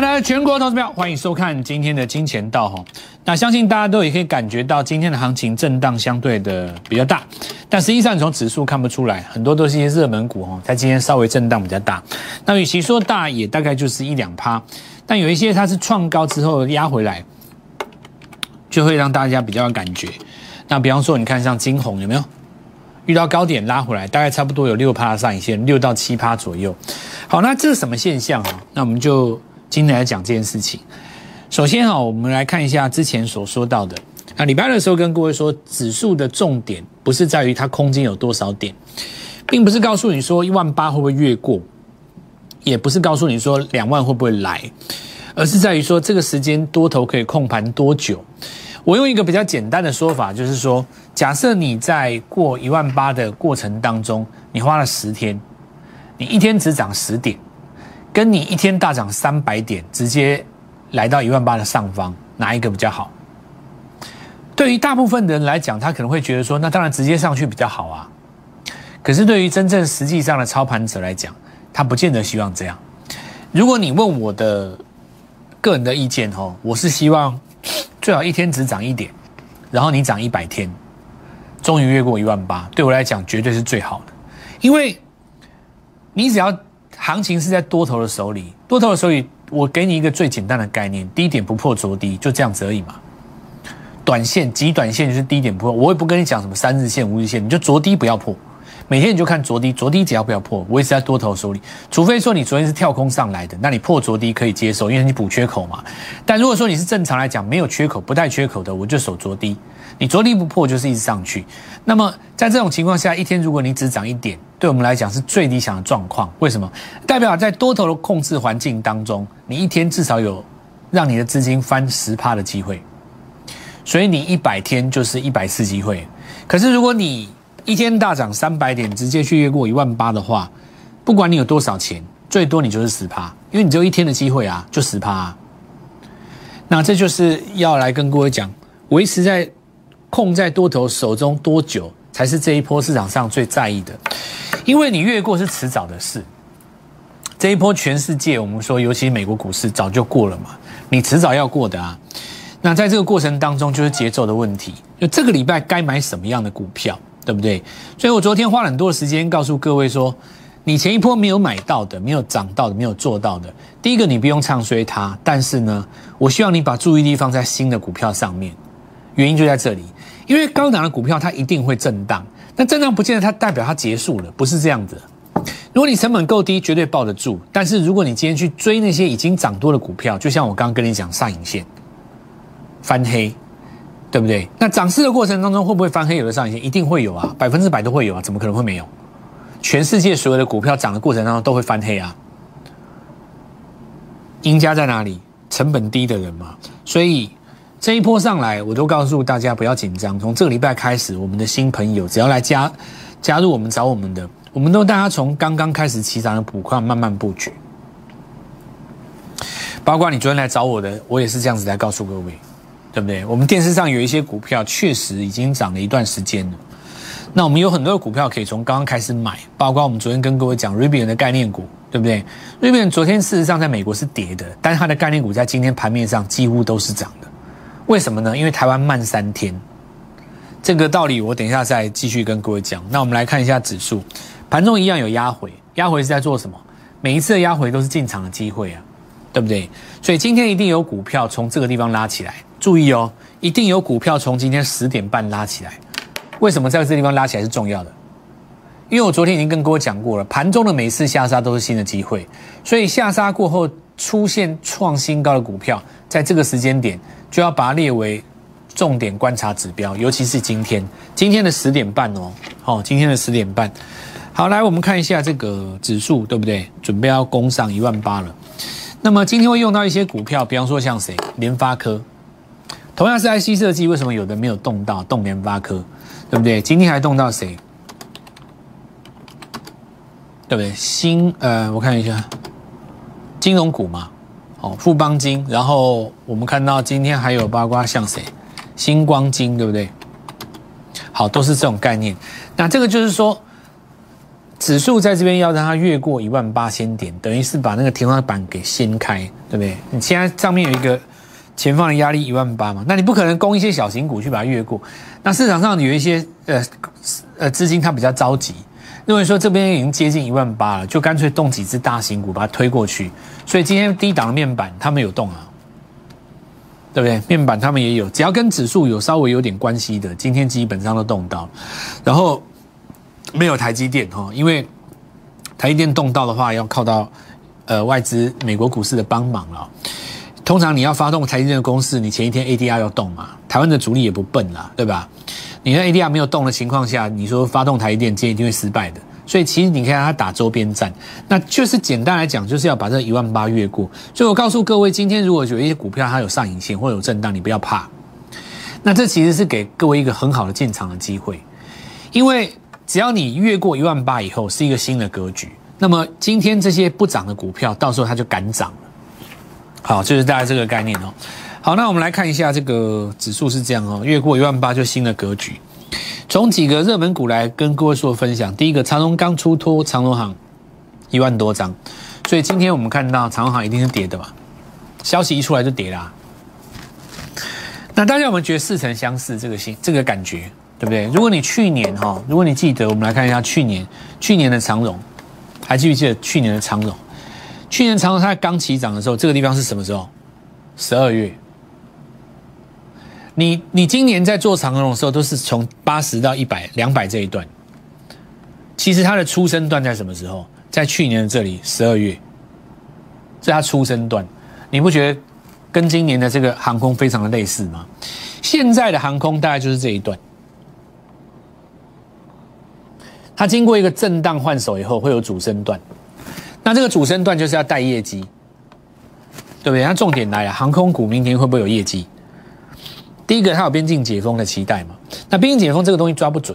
大家全国投资票，欢迎收看今天的金钱道哈。那相信大家都也可以感觉到今天的行情震荡相对的比较大，但实际上从指数看不出来，很多都是一些热门股哈，它今天稍微震荡比较大。那与其说大，也大概就是一两趴，但有一些它是创高之后压回来，就会让大家比较有感觉。那比方说，你看像金红有没有遇到高点拉回来，大概差不多有六趴上影线，六到七趴左右。好，那这是什么现象啊？那我们就。今天来讲这件事情，首先啊，我们来看一下之前所说到的。啊礼拜二的时候跟各位说，指数的重点不是在于它空间有多少点，并不是告诉你说一万八会不会越过，也不是告诉你说两万会不会来，而是在于说这个时间多头可以控盘多久。我用一个比较简单的说法，就是说，假设你在过一万八的过程当中，你花了十天，你一天只涨十点。跟你一天大涨三百点，直接来到一万八的上方，哪一个比较好？对于大部分的人来讲，他可能会觉得说，那当然直接上去比较好啊。可是对于真正实际上的操盘者来讲，他不见得希望这样。如果你问我的个人的意见哦，我是希望最好一天只涨一点，然后你涨一百天，终于越过一万八，对我来讲绝对是最好的，因为你只要。行情是在多头的手里，多头的手里，我给你一个最简单的概念：低点不破着低，就这样子而已嘛。短线极短线就是低点不破，我也不跟你讲什么三日线、五日线，你就着低不要破。每天你就看着低，着低只要不要破，我也是在多头手里。除非说你昨天是跳空上来的，那你破着低可以接受，因为你补缺口嘛。但如果说你是正常来讲没有缺口、不带缺口的，我就守着低。你着力不破就是一直上去。那么在这种情况下，一天如果你只涨一点。对我们来讲是最理想的状况，为什么？代表在多头的控制环境当中，你一天至少有让你的资金翻十趴的机会，所以你一百天就是一百次机会。可是如果你一天大涨三百点，直接去越过一万八的话，不管你有多少钱，最多你就是十趴，因为你只有一天的机会啊，就十趴。那这就是要来跟各位讲，维持在控在多头手中多久，才是这一波市场上最在意的。因为你越过是迟早的事，这一波全世界我们说，尤其美国股市早就过了嘛，你迟早要过的啊。那在这个过程当中，就是节奏的问题，就这个礼拜该买什么样的股票，对不对？所以我昨天花了很多的时间告诉各位说，你前一波没有买到的、没有涨到的、没有做到的，第一个你不用唱衰它，但是呢，我希望你把注意力放在新的股票上面，原因就在这里，因为高档的股票它一定会震荡。那震荡不见得它代表它结束了，不是这样子。如果你成本够低，绝对抱得住。但是如果你今天去追那些已经涨多的股票，就像我刚刚跟你讲上影线翻黑，对不对？那涨势的过程当中会不会翻黑？有的上影线一定会有啊，百分之百都会有啊，怎么可能会没有？全世界所有的股票涨的过程当中都会翻黑啊。赢家在哪里？成本低的人嘛，所以。这一波上来，我都告诉大家不要紧张。从这个礼拜开始，我们的新朋友只要来加加入我们找我们的，我们都大家从刚刚开始起涨的补矿慢慢布局。包括你昨天来找我的，我也是这样子来告诉各位，对不对？我们电视上有一些股票确实已经涨了一段时间了。那我们有很多的股票可以从刚刚开始买，包括我们昨天跟各位讲 Rivian 的概念股，对不对？Rivian 昨天事实上在美国是跌的，但是它的概念股在今天盘面上几乎都是涨的。为什么呢？因为台湾慢三天，这个道理我等一下再继续跟各位讲。那我们来看一下指数，盘中一样有压回，压回是在做什么？每一次的压回都是进场的机会啊，对不对？所以今天一定有股票从这个地方拉起来，注意哦，一定有股票从今天十点半拉起来。为什么在这个地方拉起来是重要的？因为我昨天已经跟各位讲过了，盘中的每次下杀都是新的机会，所以下杀过后出现创新高的股票，在这个时间点。就要把它列为重点观察指标，尤其是今天，今天的十点半哦，好，今天的十点半，好，来我们看一下这个指数，对不对？准备要攻上一万八了。那么今天会用到一些股票，比方说像谁？联发科，同样是 IC 设计，为什么有的没有动到？动联发科，对不对？今天还动到谁？对不对？新呃，我看一下，金融股嘛。哦，富邦金，然后我们看到今天还有包括像谁，星光金，对不对？好，都是这种概念。那这个就是说，指数在这边要让它越过一万八千点，等于是把那个天花板给掀开，对不对？你现在上面有一个前方的压力一万八嘛，那你不可能攻一些小型股去把它越过。那市场上有一些呃呃资金它比较着急，认为说这边已经接近一万八了，就干脆动几只大型股把它推过去。所以今天低档的面板他们有动啊，对不对？面板他们也有，只要跟指数有稍微有点关系的，今天基本上都动到，然后。没有台积电哈，因为台积电动到的话，要靠到呃外资美国股市的帮忙了。通常你要发动台积电的公司，你前一天 ADR 要动嘛。台湾的主力也不笨啦，对吧？你在 ADR 没有动的情况下，你说发动台电，今天一定会失败的。所以其实你看它打周边战，那就是简单来讲，就是要把这一万八越过。所以我告诉各位，今天如果有一些股票它有上影线或有震荡，你不要怕。那这其实是给各位一个很好的进场的机会，因为。只要你越过一万八以后，是一个新的格局。那么今天这些不涨的股票，到时候它就敢涨了。好，就是大概这个概念哦。好，那我们来看一下这个指数是这样哦，越过一万八就新的格局。从几个热门股来跟各位做分享。第一个，长隆刚出脱，长隆行一万多张，所以今天我们看到长隆行一定是跌的嘛，消息一出来就跌啦。那大家有没有觉得似曾相识？这个心，这个感觉？对不对？如果你去年哈，如果你记得，我们来看一下去年去年的长荣，还记不记得去年的长荣？去年长荣它刚起涨的时候，这个地方是什么时候？十二月。你你今年在做长荣的时候，都是从八十到一百、两百这一段。其实它的出生段在什么时候？在去年的这里十二月，是它出生段。你不觉得跟今年的这个航空非常的类似吗？现在的航空大概就是这一段。它经过一个震荡换手以后，会有主升段。那这个主升段就是要带业绩，对不对？那重点来了，航空股明天会不会有业绩？第一个，它有边境解封的期待嘛？那边境解封这个东西抓不准，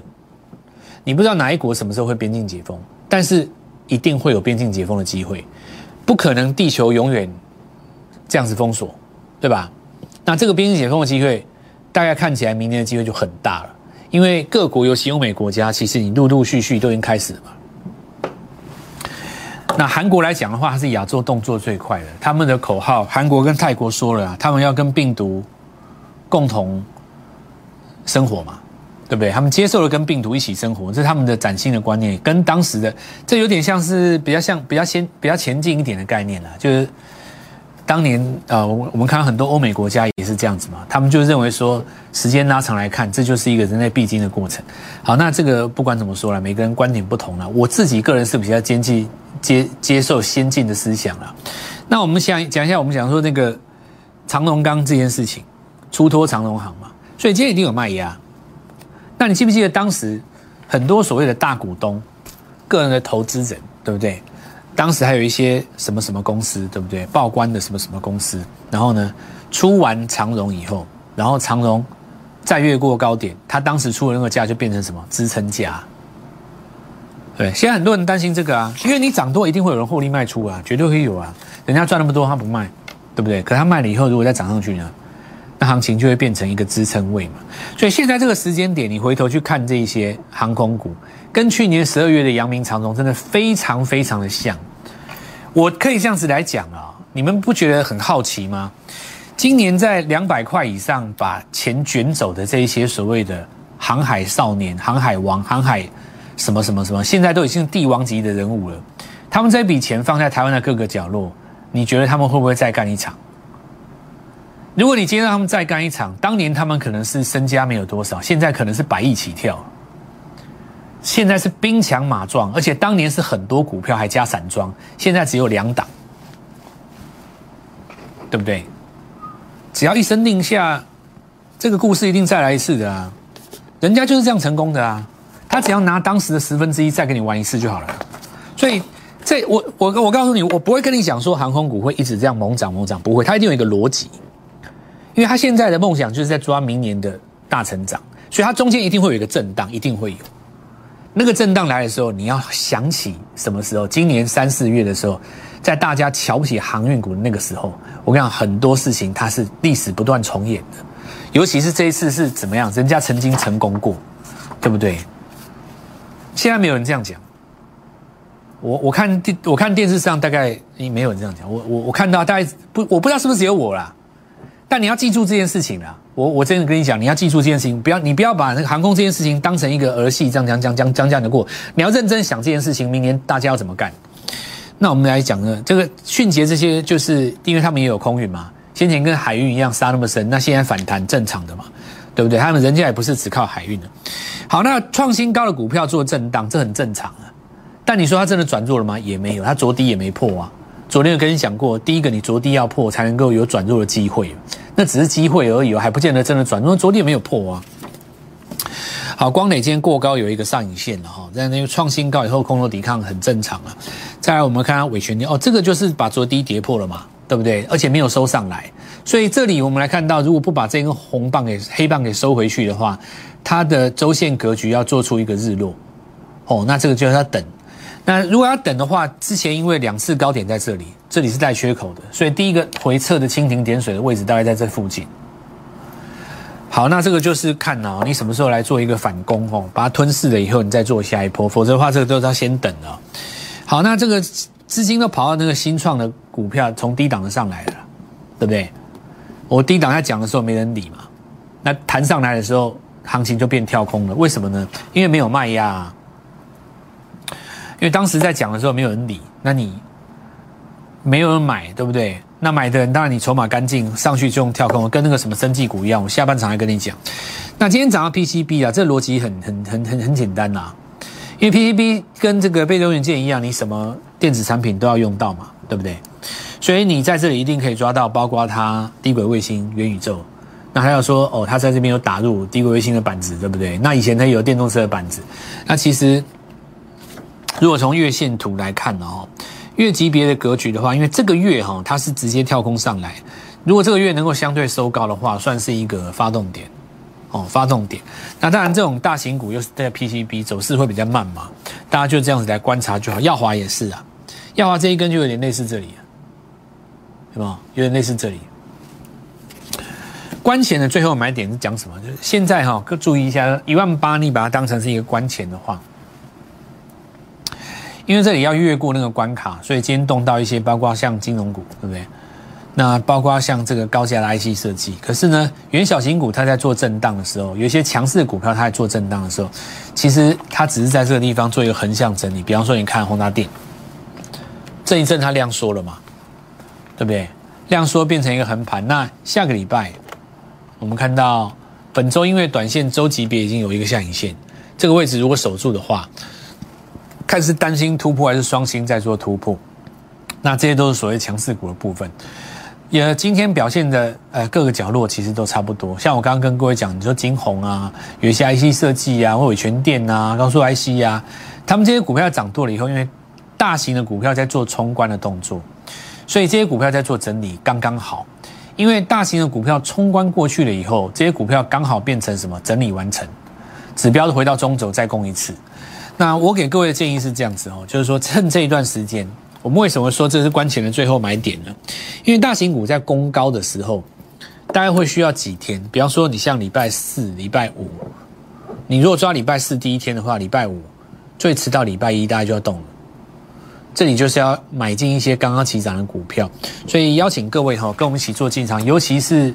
你不知道哪一国什么时候会边境解封，但是一定会有边境解封的机会，不可能地球永远这样子封锁，对吧？那这个边境解封的机会，大概看起来明年的机会就很大了。因为各国尤其欧美国家，其实你陆陆续续都已经开始了嘛。那韩国来讲的话，它是亚洲动作最快的。他们的口号，韩国跟泰国说了，他们要跟病毒共同生活嘛，对不对？他们接受了跟病毒一起生活，这是他们的崭新的观念，跟当时的这有点像是比较像比较先比较前进一点的概念了，就是。当年呃，我我们看到很多欧美国家也是这样子嘛，他们就认为说，时间拉长来看，这就是一个人类必经的过程。好，那这个不管怎么说了，每个人观点不同了。我自己个人是比较接近接接受先进的思想了。那我们想讲一下，我们讲说那个长隆刚这件事情，出脱长隆行嘛，所以今天一定有卖压。那你记不记得当时很多所谓的大股东、个人的投资人，对不对？当时还有一些什么什么公司，对不对？报关的什么什么公司，然后呢，出完长荣以后，然后长荣再越过高点，他当时出的那个价就变成什么支撑价？对，现在很多人担心这个啊，因为你涨多一定会有人获利卖出啊，绝对会有啊，人家赚那么多他不卖，对不对？可他卖了以后，如果再涨上去呢，那行情就会变成一个支撑位嘛。所以现在这个时间点，你回头去看这一些航空股。跟去年十二月的阳明长荣真的非常非常的像，我可以这样子来讲啊，你们不觉得很好奇吗？今年在两百块以上把钱卷走的这一些所谓的航海少年、航海王、航海什么什么什么，现在都已经帝王级的人物了。他们这笔钱放在台湾的各个角落，你觉得他们会不会再干一场？如果你今天让他们再干一场，当年他们可能是身家没有多少，现在可能是百亿起跳。现在是兵强马壮，而且当年是很多股票还加散装，现在只有两档，对不对？只要一声令下，这个故事一定再来一次的啊！人家就是这样成功的啊！他只要拿当时的十分之一再跟你玩一次就好了。所以，这我我我告诉你，我不会跟你讲说航空股会一直这样猛涨猛涨，不会，它一定有一个逻辑，因为他现在的梦想就是在抓明年的大成长，所以它中间一定会有一个震荡，一定会有。那个震荡来的时候，你要想起什么时候？今年三四月的时候，在大家瞧不起航运股的那个时候，我跟你讲，很多事情它是历史不断重演的。尤其是这一次是怎么样？人家曾经成功过，对不对？现在没有人这样讲，我我看电我看电视上大概没有人这样讲，我我我看到大概不我不知道是不是只有我啦，但你要记住这件事情啦。我我真的跟你讲，你要记住这件事情，不要你不要把那个航空这件事情当成一个儿戏，这样讲讲讲讲讲的过。你要认真想这件事情，明年大家要怎么干？那我们来讲呢，这个迅捷这些，就是因为他们也有空运嘛，先前跟海运一样杀那么深，那现在反弹正常的嘛，对不对？他们人家也不是只靠海运的。好，那创新高的股票做震荡，这很正常啊。但你说它真的转弱了吗？也没有，它着低也没破啊。昨天有跟你讲过，第一个你着低要破，才能够有转弱的机会。那只是机会而已，还不见得真的转。因为昨天没有破啊。好，光磊今天过高有一个上影线了哈，在那个创新高以后，空头抵抗很正常啊。再来，我们看它尾权点哦，这个就是把昨低跌破了嘛，对不对？而且没有收上来，所以这里我们来看到，如果不把这根红棒给黑棒给收回去的话，它的周线格局要做出一个日落哦，那这个就要等。那如果要等的话，之前因为两次高点在这里，这里是带缺口的，所以第一个回撤的蜻蜓点水的位置大概在这附近。好，那这个就是看哦，你什么时候来做一个反攻哦，把它吞噬了以后，你再做下一波，否则的话，这个都要先等的。好，那这个资金都跑到那个新创的股票，从低档的上来了，对不对？我低档在讲的时候没人理嘛，那弹上来的时候，行情就变跳空了，为什么呢？因为没有卖压。因为当时在讲的时候没有人理，那你没有人买，对不对？那买的人当然你筹码干净，上去就用跳空，跟那个什么生技股一样。我下半场还跟你讲。那今天涨到 PCB 啊，这逻辑很很很很很简单呐。因为 PCB 跟这个被动元件一样，你什么电子产品都要用到嘛，对不对？所以你在这里一定可以抓到，包括它低轨卫星、元宇宙。那还要说哦，它在这边有打入低轨卫星的板子，对不对？那以前它有电动车的板子，那其实。如果从月线图来看哦，月级别的格局的话，因为这个月哈它是直接跳空上来，如果这个月能够相对收高的话，算是一个发动点哦，发动点。那当然这种大型股又是在 PCB 走势会比较慢嘛，大家就这样子来观察就好。耀华也是啊，耀华这一根就有点类似这里，对吧？有点类似这里。关前的最后买点是讲什么？就是现在哈，各注意一下，一万八你把它当成是一个关前的话。因为这里要越过那个关卡，所以今天动到一些，包括像金融股，对不对？那包括像这个高价的 IC 设计。可是呢，原小型股它在做震荡的时候，有一些强势的股票它在做震荡的时候，其实它只是在这个地方做一个横向整理。比方说，你看宏达电，这一阵它量缩了嘛，对不对？量缩变成一个横盘。那下个礼拜，我们看到本周因为短线周级别已经有一个下影线，这个位置如果守住的话。看是单星突破还是双星在做突破，那这些都是所谓强势股的部分。也今天表现的呃各个角落其实都差不多。像我刚刚跟各位讲，你说金红啊，有一些 IC 设计啊，或伟全电啊，高速 IC 啊，他们这些股票涨多了以后，因为大型的股票在做冲关的动作，所以这些股票在做整理，刚刚好。因为大型的股票冲关过去了以后，这些股票刚好变成什么？整理完成，指标回到中轴再攻一次。那我给各位的建议是这样子哦，就是说趁这一段时间，我们为什么说这是关前的最后买点呢？因为大型股在攻高的时候，大概会需要几天。比方说，你像礼拜四、礼拜五，你如果抓礼拜四第一天的话，礼拜五最迟到礼拜一，大概就要动了。这里就是要买进一些刚刚起涨的股票，所以邀请各位哈，跟我们一起做进场，尤其是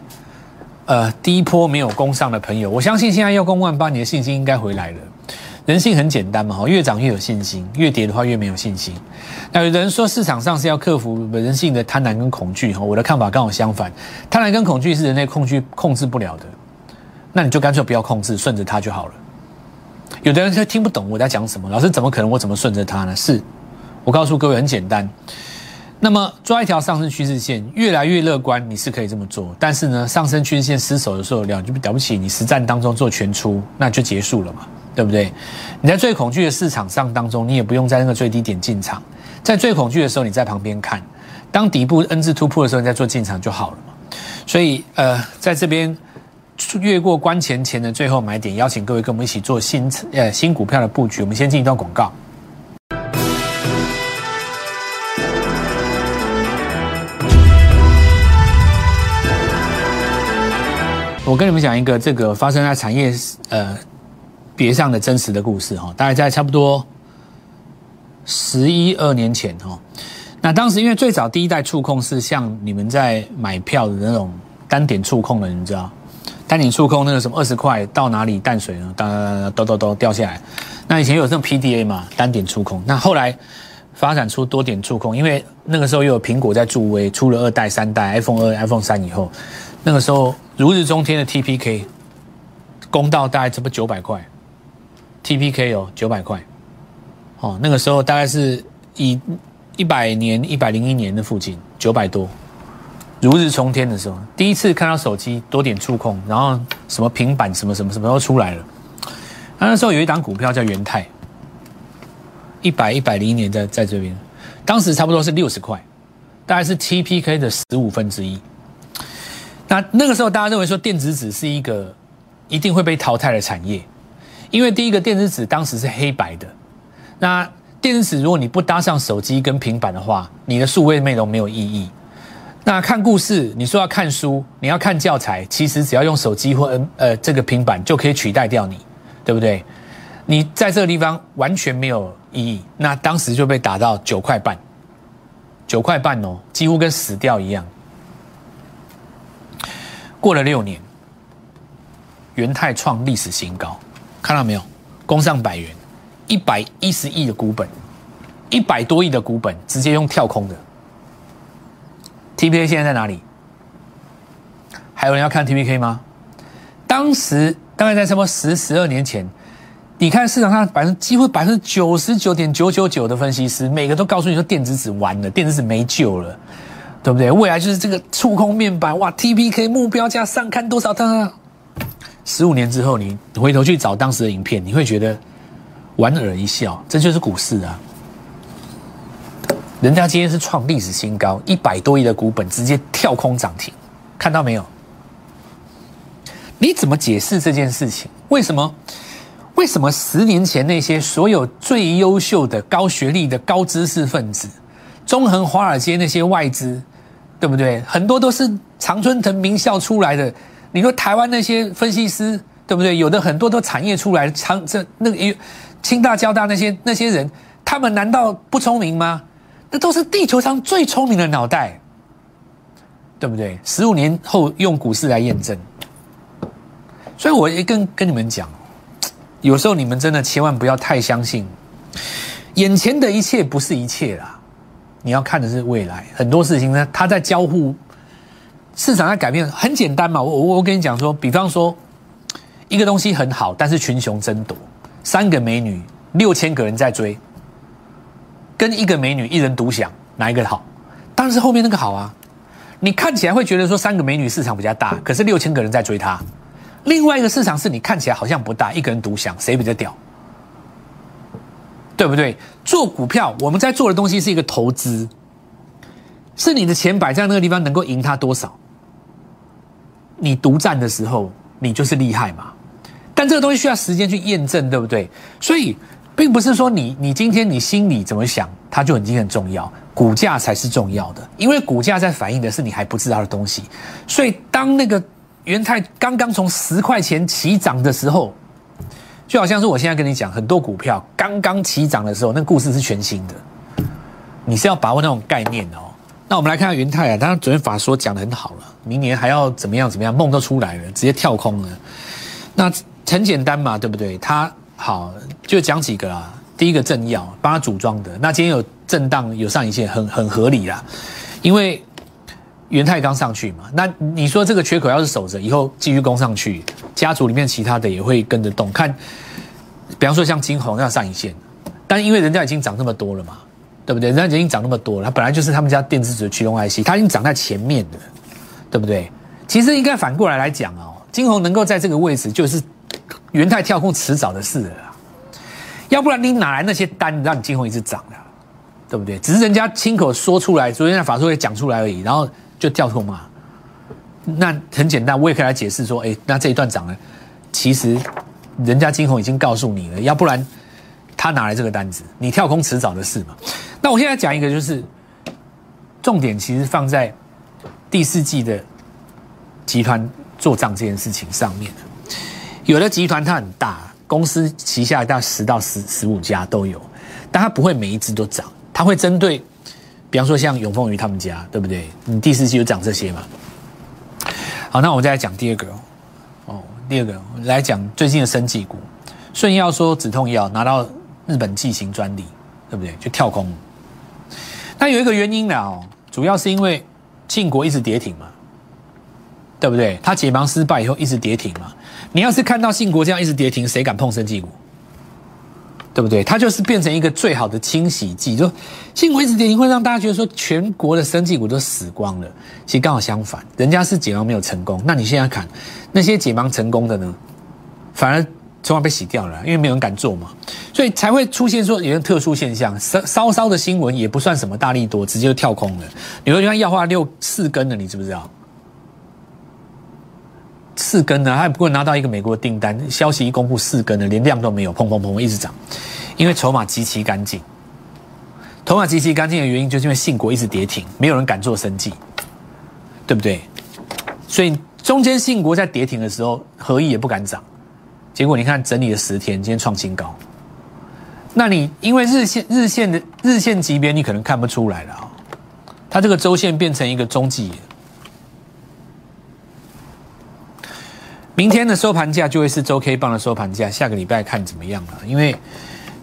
呃第一波没有攻上的朋友，我相信现在要攻万八，你的信心应该回来了。人性很简单嘛，哈，越涨越有信心，越跌的话越没有信心。那有人说市场上是要克服人性的贪婪跟恐惧，哈，我的看法刚好相反，贪婪跟恐惧是人类控制控制不了的，那你就干脆不要控制，顺着它就好了。有的人他听不懂我在讲什么，老师怎么可能我怎么顺着它呢？是我告诉各位很简单，那么抓一条上升趋势线，越来越乐观，你是可以这么做，但是呢，上升趋势线失守的时候了就了不起，你实战当中做全出，那就结束了嘛。对不对？你在最恐惧的市场上当中，你也不用在那个最低点进场，在最恐惧的时候，你在旁边看，当底部 N 字突破的时候，你再做进场就好了嘛。所以，呃，在这边越过关前前的最后买点，邀请各位跟我们一起做新呃新股票的布局。我们先进一段广告。我跟你们讲一个这个发生在产业呃。别上的真实的故事哈，大概在差不多十一二年前哦。那当时因为最早第一代触控是像你们在买票的那种单点触控的，你知道？单点触控那个什么二十块到哪里淡水呢？哒哒哒哒掉下来。那以前有这种 PDA 嘛，单点触控。那后来发展出多点触控，因为那个时候又有苹果在助威，出了二代、三代 iPhone 二、iPhone 三以后，那个时候如日中天的 TPK，公道大概这不九百块，TPK 哦九百块，哦那个时候大概是以。一百年、一百零一年的附近，九百多，如日中天的时候，第一次看到手机多点触控，然后什么平板、什么什么什么都出来了。那时候有一档股票叫元泰，一百一百零一年在在这边，当时差不多是六十块，大概是 TPK 的十五分之一。那那个时候大家认为说电子纸是一个一定会被淘汰的产业，因为第一个电子纸当时是黑白的，那。电子纸，如果你不搭上手机跟平板的话，你的数位内容没有意义。那看故事，你说要看书，你要看教材，其实只要用手机或呃呃这个平板就可以取代掉你，对不对？你在这个地方完全没有意义。那当时就被打到九块半，九块半哦，几乎跟死掉一样。过了六年，元泰创历史新高，看到没有？攻上百元。一百一十亿的股本，一百多亿的股本，直接用跳空的。T P K 现在在哪里？还有人要看 T P K 吗？当时大概在什么十十二年前，你看市场上百分几乎百分之九十九点九九九的分析师，每个都告诉你说电子纸完了，电子纸没救了，对不对？未来就是这个触控面板，哇，T P K 目标价上看多少？它十五年之后，你回头去找当时的影片，你会觉得。莞尔一笑，这就是股市啊！人家今天是创历史新高，一百多亿的股本直接跳空涨停，看到没有？你怎么解释这件事情？为什么？为什么十年前那些所有最优秀的高学历的高知识分子，中横华尔街那些外资，对不对？很多都是常春藤名校出来的。你说台湾那些分析师，对不对？有的很多都产业出来，长这那个清大、交大那些那些人，他们难道不聪明吗？那都是地球上最聪明的脑袋，对不对？十五年后用股市来验证。所以我也跟跟你们讲，有时候你们真的千万不要太相信，眼前的一切不是一切啦。你要看的是未来，很多事情呢，它在交互，市场在改变，很简单嘛。我我我跟你讲说，比方说，一个东西很好，但是群雄争夺。三个美女，六千个人在追，跟一个美女一人独享，哪一个好？当然是后面那个好啊！你看起来会觉得说三个美女市场比较大，可是六千个人在追她。另外一个市场是你看起来好像不大，一个人独享，谁比较屌？对不对？做股票，我们在做的东西是一个投资，是你的钱摆在那个地方能够赢它多少？你独占的时候，你就是厉害嘛。但这个东西需要时间去验证，对不对？所以，并不是说你你今天你心里怎么想，它就已经很重要，股价才是重要的，因为股价在反映的是你还不知道的东西。所以，当那个元泰刚刚从十块钱起涨的时候，就好像是我现在跟你讲，很多股票刚刚起涨的时候，那故事是全新的，你是要把握那种概念哦。那我们来看看元泰啊，当然昨天法说讲的很好了，明年还要怎么样怎么样，梦都出来了，直接跳空了，那。很简单嘛，对不对？它好就讲几个啊。第一个正要帮他组装的，那今天有震荡有上影线，很很合理啦。因为元泰刚上去嘛，那你说这个缺口要是守着，以后继续攻上去，家族里面其他的也会跟着动。看，比方说像金红要上影线，但因为人家已经涨那么多了嘛，对不对？人家已经涨那么多了，它本来就是他们家电子纸驱动 IC，它已经涨在前面的，对不对？其实应该反过来来讲哦，金红能够在这个位置就是。元泰跳空迟早的事了，要不然你哪来那些单让你金红一直涨的，对不对？只是人家亲口说出来，昨天在法说会讲出来而已，然后就跳空嘛。那很简单，我也可以来解释说，哎，那这一段涨了，其实人家金红已经告诉你了，要不然他哪来这个单子？你跳空迟早的事嘛。那我现在讲一个，就是重点其实放在第四季的集团做账这件事情上面有的集团它很大，公司旗下大十到十十五家都有。但它不会每一只都涨，它会针对，比方说像永丰鱼他们家，对不对？你第四季就涨这些嘛。好，那我们再来讲第二个哦，第二个来讲最近的生技股，顺药说止痛药拿到日本剂型专利，对不对？就跳空。那有一个原因呢哦，主要是因为庆国一直跌停嘛，对不对？他解盲失败以后一直跌停嘛。你要是看到信国这样一直跌停，谁敢碰生技股？对不对？它就是变成一个最好的清洗剂。就信国一直跌停，会让大家觉得说全国的生技股都死光了。其实刚好相反，人家是解盲没有成功。那你现在看那些解盲成功的呢，反而从而被洗掉了，因为没有人敢做嘛，所以才会出现说有些特殊现象。稍稍稍的新闻也不算什么大力多，直接就跳空了。你会看要花六四根的，你知不知道？四根呢，还不过拿到一个美国订单，消息一公布，四根呢，连量都没有，砰砰砰一直涨，因为筹码极其干净。筹码极其干净的原因，就是因为信国一直跌停，没有人敢做生计，对不对？所以中间信国在跌停的时候，合意也不敢涨，结果你看整理了十天，今天创新高。那你因为日线日线的日线级别，你可能看不出来了啊，它这个周线变成一个中继。明天的收盘价就会是周 K 棒的收盘价，下个礼拜看怎么样了。因为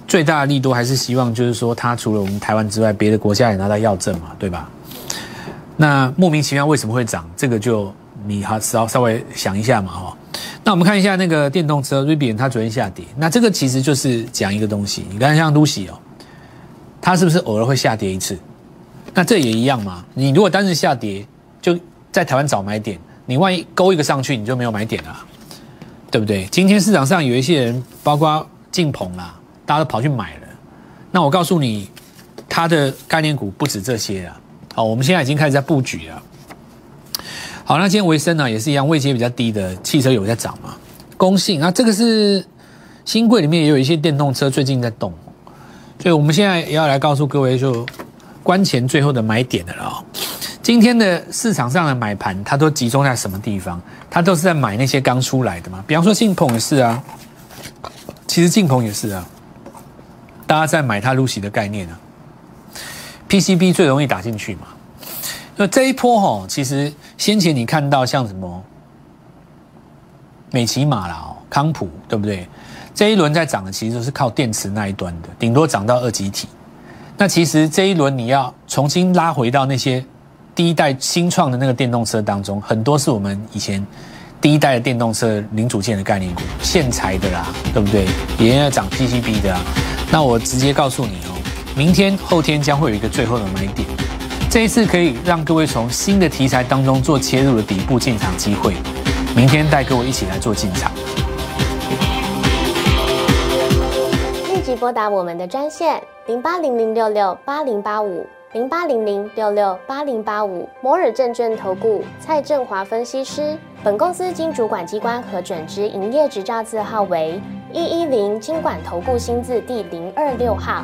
最大的力度还是希望，就是说它除了我们台湾之外，别的国家也拿到药证嘛，对吧？那莫名其妙为什么会涨？这个就你还稍稍微想一下嘛，哈。那我们看一下那个电动车 Rivian，它昨天下跌，那这个其实就是讲一个东西。你看像 Lucy 哦，它是不是偶尔会下跌一次？那这也一样嘛。你如果单日下跌，就在台湾找买点。你万一勾一个上去，你就没有买点了，对不对？今天市场上有一些人，包括进鹏啦，大家都跑去买了。那我告诉你，它的概念股不止这些啊。好，我们现在已经开始在布局了。好，那今天维生呢也是一样，位阶比较低的汽车有在涨嘛。公信啊，这个是新贵里面也有一些电动车最近在动，所以我们现在也要来告诉各位，就关前最后的买点的了。今天的市场上的买盘，它都集中在什么地方？它都是在买那些刚出来的嘛。比方说晋鹏也是啊，其实晋鹏也是啊，大家在买它露西的概念啊。PCB 最容易打进去嘛。那这一波哈，其实先前你看到像什么美骑马啦、康普，对不对？这一轮在涨的，其实都是靠电池那一端的，顶多涨到二级体。那其实这一轮你要重新拉回到那些。第一代新创的那个电动车当中，很多是我们以前第一代的电动车零组件的概念股，线材的啦，对不对？也要涨 PCB 的啊。那我直接告诉你哦，明天后天将会有一个最后的买点，这一次可以让各位从新的题材当中做切入的底部进场机会。明天带各位一起来做进场。立即拨打我们的专线零八零零六六八零八五。零八零零六六八零八五摩尔证券投顾蔡振华分析师，本公司经主管机关核准之营业执照字号为一一零金管投顾新字第零二六号。